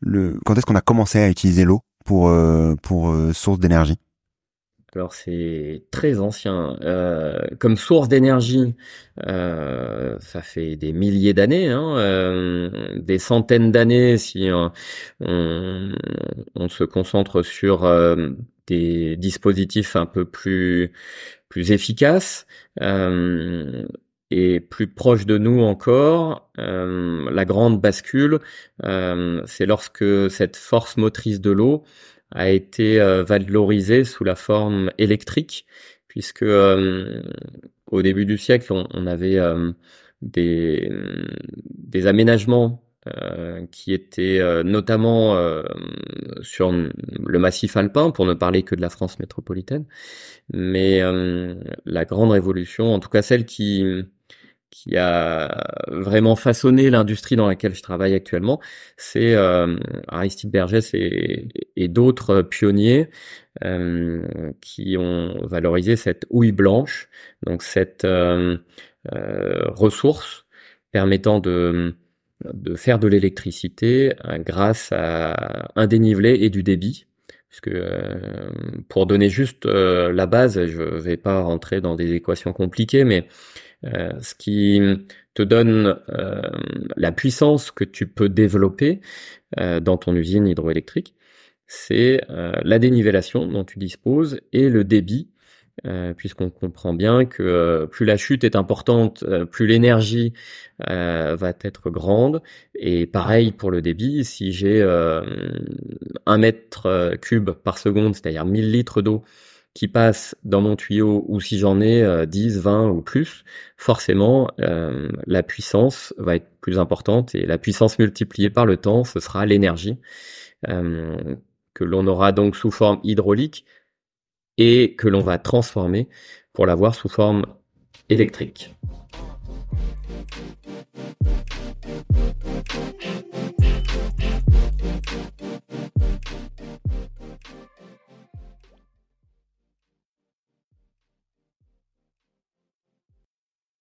le quand est-ce qu'on a commencé à utiliser l'eau pour pour source d'énergie? Alors c'est très ancien. Euh, comme source d'énergie, euh, ça fait des milliers d'années, hein, euh, des centaines d'années si on, on, se concentre sur des dispositifs un peu plus plus efficaces et plus proches de nous encore. la grande bascule, c'est lorsque cette force motrice de l'eau a été euh, valorisé sous la forme électrique, puisque euh, au début du siècle, on, avait euh, des, des aménagements qui étaient notamment sur le massif alpin, pour ne parler que de la France métropolitaine. Mais la grande révolution, en tout cas celle qui qui a vraiment façonné l'industrie dans laquelle je travaille actuellement, c'est euh, Aristide Bergès et, et d'autres pionniers euh, qui ont valorisé cette houille blanche, donc cette euh, euh ressource permettant de, de faire de l'électricité euh, grâce à un dénivelé et du débit. Puisque euh, pour donner juste la base, je vais pas rentrer dans des équations compliquées, mais euh, ce qui te donne euh, la puissance que tu peux développer euh, dans ton usine hydroélectrique, c'est la dénivellation dont tu disposes et le débit puisqu'on comprend bien que plus la chute est importante, plus l'énergie va être grande. Et pareil pour le débit, si j'ai un mètre cube par seconde, c'est-à-dire 1000 litres d'eau qui passe dans mon tuyau ou si j'en ai 10, euh, 20 ou plus, forcément euh, la puissance va être plus importante et la puissance multipliée par le temps, ce sera l'énergie euh, que l'on aura donc sous forme hydraulique et que l'on va transformer pour l'avoir sous forme électrique.